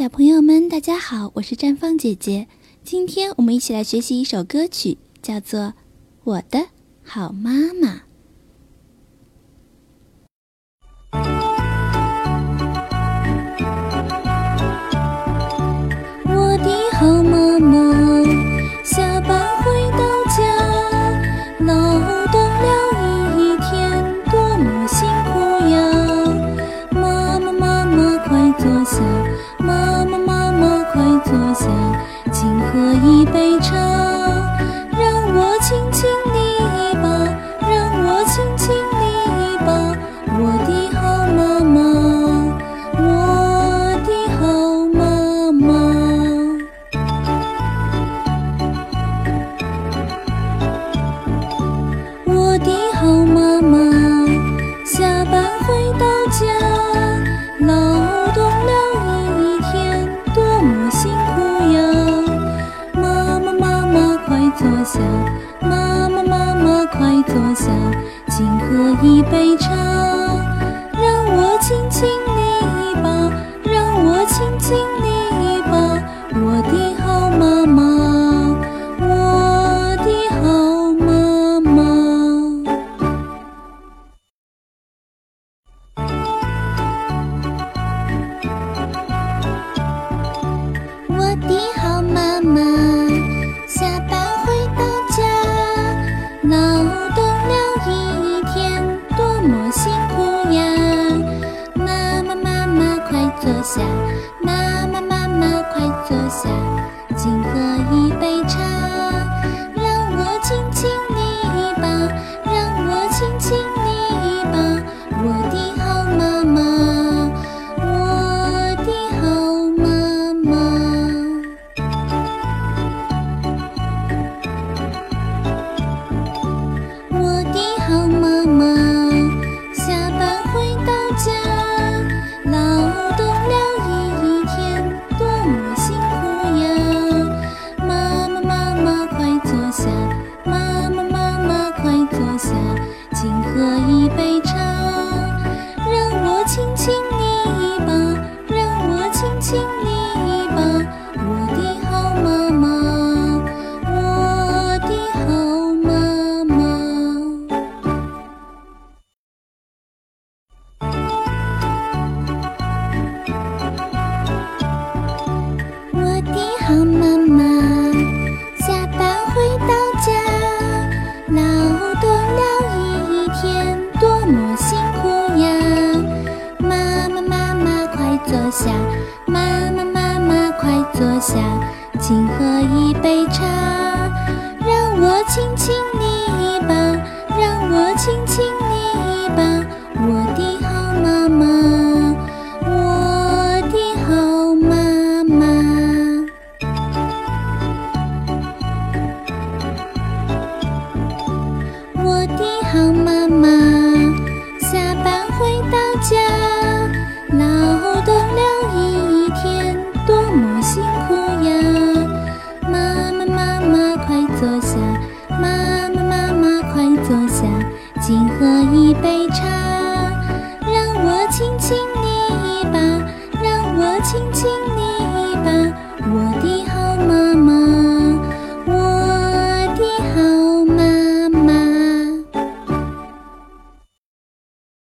小朋友们大家好我是绽放姐姐。今天我们一起来学习一首歌曲叫做我的好妈妈。好妈妈下班回到家劳动了一天多么辛苦呀。妈妈妈妈快坐下。妈妈妈妈快坐下。请喝一杯茶。坐下。坐下妈好吗？